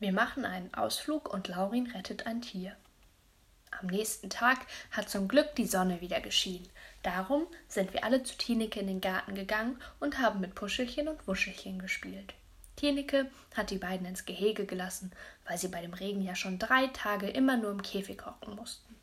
Wir machen einen Ausflug und Laurin rettet ein Tier. Am nächsten Tag hat zum Glück die Sonne wieder geschienen. Darum sind wir alle zu Tineke in den Garten gegangen und haben mit Puschelchen und Wuschelchen gespielt. Tineke hat die beiden ins Gehege gelassen, weil sie bei dem Regen ja schon drei Tage immer nur im Käfig hocken mussten.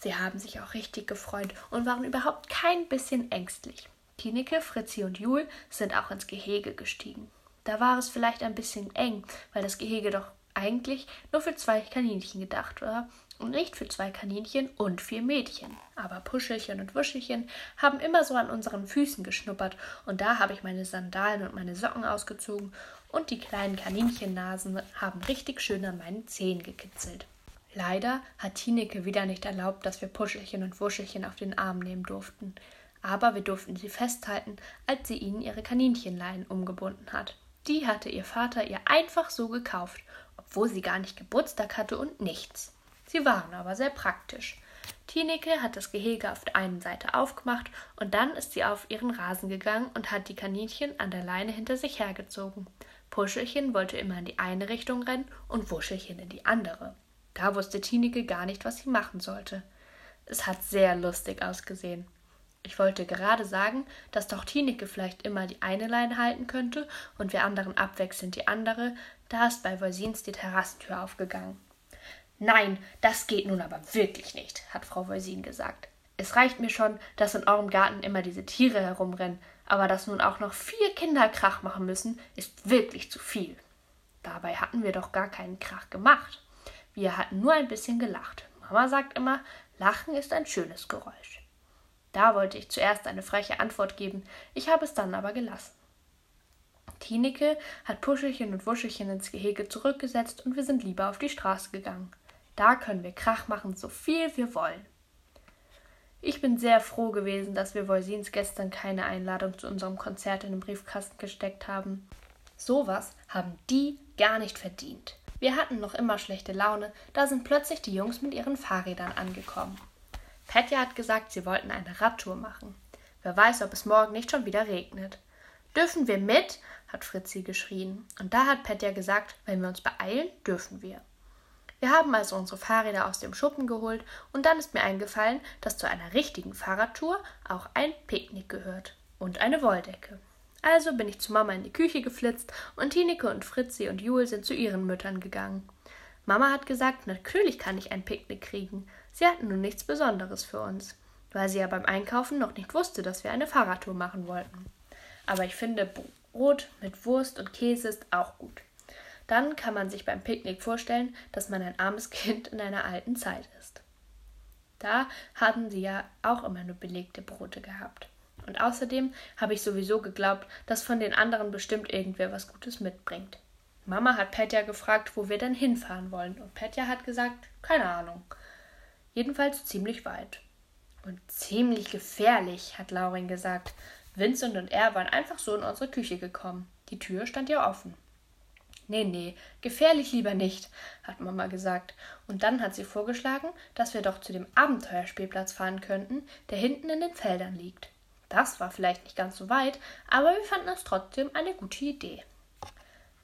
Sie haben sich auch richtig gefreut und waren überhaupt kein bisschen ängstlich. Tineke, Fritzi und Jul sind auch ins Gehege gestiegen. Da war es vielleicht ein bisschen eng, weil das Gehege doch eigentlich nur für zwei Kaninchen gedacht war und nicht für zwei Kaninchen und vier Mädchen. Aber Puschelchen und Wuschelchen haben immer so an unseren Füßen geschnuppert und da habe ich meine Sandalen und meine Socken ausgezogen und die kleinen Kaninchennasen haben richtig schön an meinen Zehen gekitzelt. Leider hat Tineke wieder nicht erlaubt, dass wir Puschelchen und Wuschelchen auf den Arm nehmen durften. Aber wir durften sie festhalten, als sie ihnen ihre Kaninchenleinen umgebunden hat. Die hatte ihr Vater ihr einfach so gekauft, obwohl sie gar nicht Geburtstag hatte und nichts. Sie waren aber sehr praktisch. Tineke hat das Gehege auf der einen Seite aufgemacht und dann ist sie auf ihren Rasen gegangen und hat die Kaninchen an der Leine hinter sich hergezogen. Puschelchen wollte immer in die eine Richtung rennen und Wuschelchen in die andere. Da wusste Tineke gar nicht, was sie machen sollte. Es hat sehr lustig ausgesehen. Ich wollte gerade sagen, dass doch Tineke vielleicht immer die eine Leine halten könnte und wir anderen abwechselnd die andere, da ist bei Voisins die Terrassentür aufgegangen. Nein, das geht nun aber wirklich nicht, hat Frau Voisin gesagt. Es reicht mir schon, dass in eurem Garten immer diese Tiere herumrennen, aber dass nun auch noch vier Kinder Krach machen müssen, ist wirklich zu viel. Dabei hatten wir doch gar keinen Krach gemacht. Wir hatten nur ein bisschen gelacht. Mama sagt immer, Lachen ist ein schönes Geräusch. Da wollte ich zuerst eine freche Antwort geben, ich habe es dann aber gelassen. Tineke hat Puschelchen und Wuschelchen ins Gehege zurückgesetzt und wir sind lieber auf die Straße gegangen. Da können wir Krach machen, so viel wir wollen. Ich bin sehr froh gewesen, dass wir Voisins gestern keine Einladung zu unserem Konzert in den Briefkasten gesteckt haben. Sowas haben die gar nicht verdient. Wir hatten noch immer schlechte Laune, da sind plötzlich die Jungs mit ihren Fahrrädern angekommen. Petja hat gesagt, sie wollten eine Radtour machen. Wer weiß, ob es morgen nicht schon wieder regnet. Dürfen wir mit? hat Fritzi geschrien. Und da hat Petja gesagt, wenn wir uns beeilen, dürfen wir. Wir haben also unsere Fahrräder aus dem Schuppen geholt und dann ist mir eingefallen, dass zu einer richtigen Fahrradtour auch ein Picknick gehört und eine Wolldecke. Also bin ich zu Mama in die Küche geflitzt und Tineke und Fritzi und Jul sind zu ihren Müttern gegangen. Mama hat gesagt, natürlich kann ich ein Picknick kriegen. Sie hatten nun nichts Besonderes für uns, weil sie ja beim Einkaufen noch nicht wusste, dass wir eine Fahrradtour machen wollten. Aber ich finde, Brot mit Wurst und Käse ist auch gut. Dann kann man sich beim Picknick vorstellen, dass man ein armes Kind in einer alten Zeit ist. Da hatten sie ja auch immer nur belegte Brote gehabt. Und außerdem habe ich sowieso geglaubt, dass von den anderen bestimmt irgendwer was Gutes mitbringt. Mama hat Petja gefragt, wo wir denn hinfahren wollen, und Petja hat gesagt, keine Ahnung. Jedenfalls ziemlich weit. Und ziemlich gefährlich, hat Laurin gesagt. Vincent und er waren einfach so in unsere Küche gekommen. Die Tür stand ja offen. Nee, nee, gefährlich lieber nicht, hat Mama gesagt. Und dann hat sie vorgeschlagen, dass wir doch zu dem Abenteuerspielplatz fahren könnten, der hinten in den Feldern liegt. Das war vielleicht nicht ganz so weit, aber wir fanden es trotzdem eine gute Idee.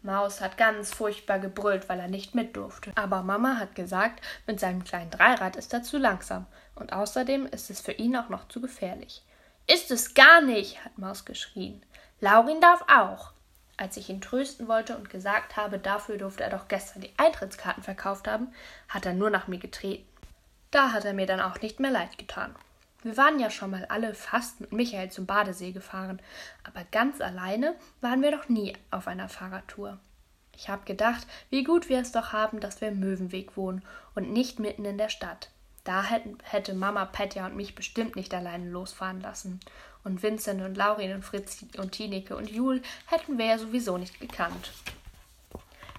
Maus hat ganz furchtbar gebrüllt, weil er nicht mit durfte. Aber Mama hat gesagt, mit seinem kleinen Dreirad ist er zu langsam. Und außerdem ist es für ihn auch noch zu gefährlich. Ist es gar nicht, hat Maus geschrien. Laurin darf auch. Als ich ihn trösten wollte und gesagt habe, dafür durfte er doch gestern die Eintrittskarten verkauft haben, hat er nur nach mir getreten. Da hat er mir dann auch nicht mehr leid getan. Wir waren ja schon mal alle fast mit Michael zum Badesee gefahren, aber ganz alleine waren wir doch nie auf einer Fahrradtour. Ich habe gedacht, wie gut wir es doch haben, dass wir im Möwenweg wohnen und nicht mitten in der Stadt. Da hätte Mama Petja und mich bestimmt nicht alleine losfahren lassen. Und Vincent und Laurin und Fritz und Tineke und Jul hätten wir ja sowieso nicht gekannt.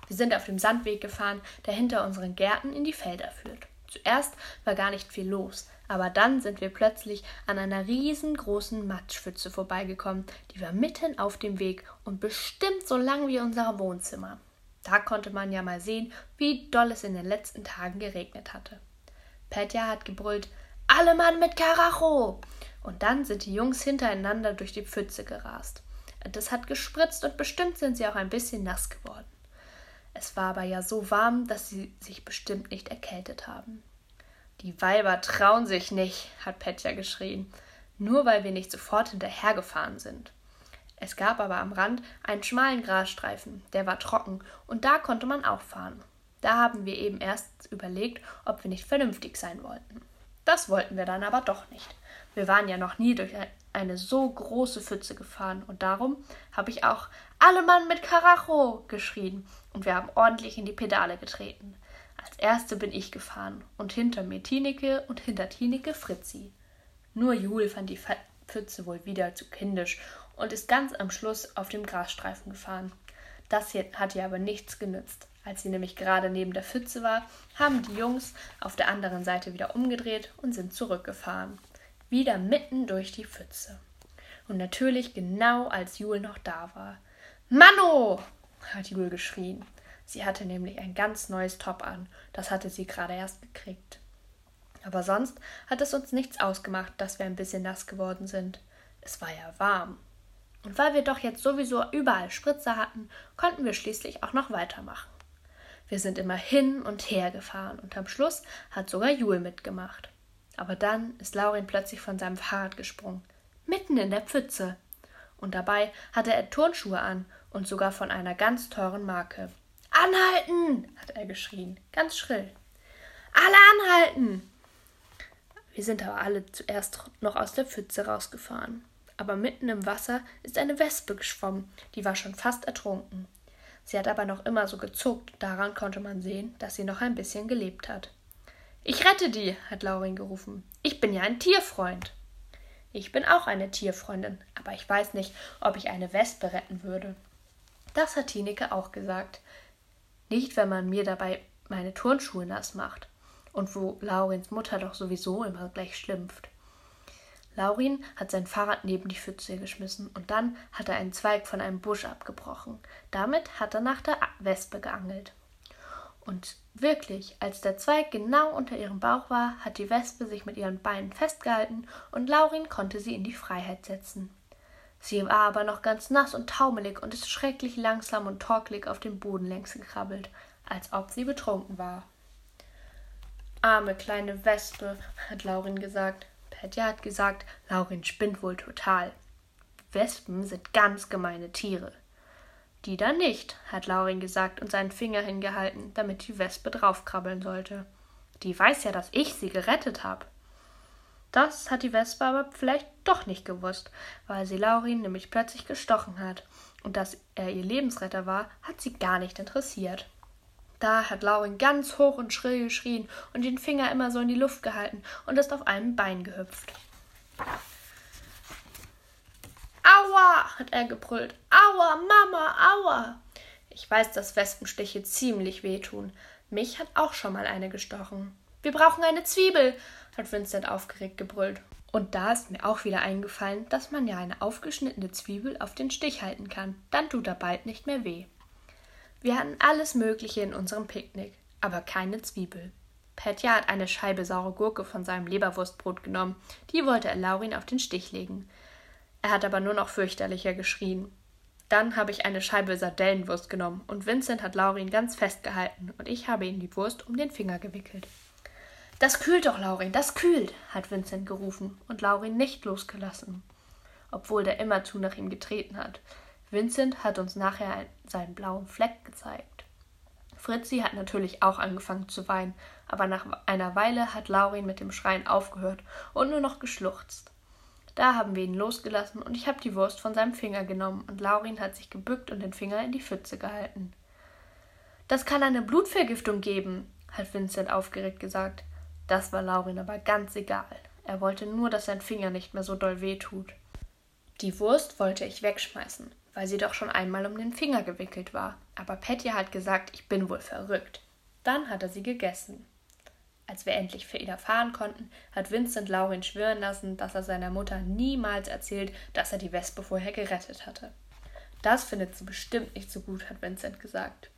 Wir sind auf dem Sandweg gefahren, der hinter unseren Gärten in die Felder führt. Zuerst war gar nicht viel los, aber dann sind wir plötzlich an einer riesengroßen Matschpfütze vorbeigekommen, die war mitten auf dem Weg und bestimmt so lang wie unser Wohnzimmer. Da konnte man ja mal sehen, wie doll es in den letzten Tagen geregnet hatte. Petja hat gebrüllt, alle Mann mit Karacho! Und dann sind die Jungs hintereinander durch die Pfütze gerast. Das hat gespritzt und bestimmt sind sie auch ein bisschen nass geworden. Es war aber ja so warm, dass sie sich bestimmt nicht erkältet haben. Die Weiber trauen sich nicht, hat Petja geschrien, nur weil wir nicht sofort hinterhergefahren sind. Es gab aber am Rand einen schmalen Grasstreifen, der war trocken, und da konnte man auch fahren. Da haben wir eben erst überlegt, ob wir nicht vernünftig sein wollten. Das wollten wir dann aber doch nicht. Wir waren ja noch nie durch eine so große Pfütze gefahren und darum habe ich auch alle Mann mit Karacho geschrien und wir haben ordentlich in die Pedale getreten. Als erste bin ich gefahren und hinter mir Tineke und hinter Tineke Fritzi. Nur Jul fand die Pfütze wohl wieder zu kindisch und ist ganz am Schluss auf dem Grasstreifen gefahren. Das hier hat ihr aber nichts genützt. Als sie nämlich gerade neben der Pfütze war, haben die Jungs auf der anderen Seite wieder umgedreht und sind zurückgefahren. Wieder mitten durch die Pfütze. Und natürlich genau als Jul noch da war. Manno! hat Jul geschrien. Sie hatte nämlich ein ganz neues Top an. Das hatte sie gerade erst gekriegt. Aber sonst hat es uns nichts ausgemacht, dass wir ein bisschen nass geworden sind. Es war ja warm. Und weil wir doch jetzt sowieso überall Spritzer hatten, konnten wir schließlich auch noch weitermachen. Wir sind immer hin und her gefahren und am Schluss hat sogar Jul mitgemacht. Aber dann ist Laurin plötzlich von seinem Fahrrad gesprungen, mitten in der Pfütze. Und dabei hatte er Turnschuhe an und sogar von einer ganz teuren Marke. Anhalten! hat er geschrien, ganz schrill. Alle anhalten! Wir sind aber alle zuerst noch aus der Pfütze rausgefahren. Aber mitten im Wasser ist eine Wespe geschwommen, die war schon fast ertrunken. Sie hat aber noch immer so gezuckt, daran konnte man sehen, dass sie noch ein bisschen gelebt hat. Ich rette die, hat Laurin gerufen. Ich bin ja ein Tierfreund. Ich bin auch eine Tierfreundin, aber ich weiß nicht, ob ich eine Wespe retten würde. Das hat Tineke auch gesagt. Nicht, wenn man mir dabei meine Turnschuhe nass macht. Und wo Laurins Mutter doch sowieso immer gleich schlimpft. Laurin hat sein Fahrrad neben die Pfütze geschmissen und dann hat er einen Zweig von einem Busch abgebrochen. Damit hat er nach der Wespe geangelt. Und wirklich, als der Zweig genau unter ihrem Bauch war, hat die Wespe sich mit ihren Beinen festgehalten und Laurin konnte sie in die Freiheit setzen. Sie war aber noch ganz nass und taumelig und ist schrecklich langsam und torkelig auf den Boden längs gekrabbelt, als ob sie betrunken war. Arme kleine Wespe, hat Laurin gesagt. Petja hat gesagt, Laurin spinnt wohl total. Wespen sind ganz gemeine Tiere. Die da nicht, hat Laurin gesagt und seinen Finger hingehalten, damit die Wespe draufkrabbeln sollte. Die weiß ja, dass ich sie gerettet habe. Das hat die Wespe aber vielleicht doch nicht gewusst, weil sie Laurin nämlich plötzlich gestochen hat. Und dass er ihr Lebensretter war, hat sie gar nicht interessiert. Da hat Laurin ganz hoch und schrill geschrien und den Finger immer so in die Luft gehalten und ist auf einem Bein gehüpft. Aua, hat er gebrüllt. Aua, Mama, aua. Ich weiß, dass Wespenstiche ziemlich wehtun. Mich hat auch schon mal eine gestochen. Wir brauchen eine Zwiebel, hat Vincent aufgeregt gebrüllt. Und da ist mir auch wieder eingefallen, dass man ja eine aufgeschnittene Zwiebel auf den Stich halten kann. Dann tut er bald nicht mehr weh. Wir hatten alles Mögliche in unserem Picknick, aber keine Zwiebel. Petja hat eine Scheibe saure Gurke von seinem Leberwurstbrot genommen, die wollte er Laurin auf den Stich legen. Er hat aber nur noch fürchterlicher geschrien. Dann habe ich eine Scheibe Sardellenwurst genommen und Vincent hat Laurin ganz festgehalten und ich habe ihm die Wurst um den Finger gewickelt. Das kühlt doch, Laurin, das kühlt, hat Vincent gerufen und Laurin nicht losgelassen, obwohl der immerzu nach ihm getreten hat. Vincent hat uns nachher seinen blauen Fleck gezeigt. Fritzi hat natürlich auch angefangen zu weinen, aber nach einer Weile hat Laurin mit dem Schreien aufgehört und nur noch geschluchzt. Da haben wir ihn losgelassen und ich habe die Wurst von seinem Finger genommen und Laurin hat sich gebückt und den Finger in die Pfütze gehalten. Das kann eine Blutvergiftung geben, hat Vincent aufgeregt gesagt. Das war Laurin aber ganz egal. Er wollte nur, dass sein Finger nicht mehr so doll wehtut. Die Wurst wollte ich wegschmeißen, weil sie doch schon einmal um den Finger gewickelt war. Aber Petja hat gesagt, ich bin wohl verrückt. Dann hat er sie gegessen. Als wir endlich für Ida fahren konnten, hat Vincent Laurin schwören lassen, dass er seiner Mutter niemals erzählt, dass er die Wespe vorher gerettet hatte. Das findet sie bestimmt nicht so gut, hat Vincent gesagt.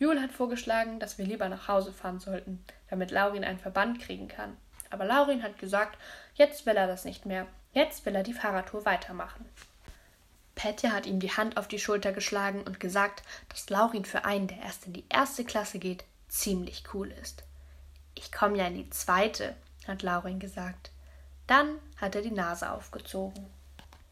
Jule hat vorgeschlagen, dass wir lieber nach Hause fahren sollten, damit Laurin einen Verband kriegen kann. Aber Laurin hat gesagt, jetzt will er das nicht mehr. Jetzt will er die Fahrradtour weitermachen. Petja hat ihm die Hand auf die Schulter geschlagen und gesagt, dass Laurin für einen, der erst in die erste Klasse geht, ziemlich cool ist. Ich komme ja in die zweite, hat Laurin gesagt. Dann hat er die Nase aufgezogen.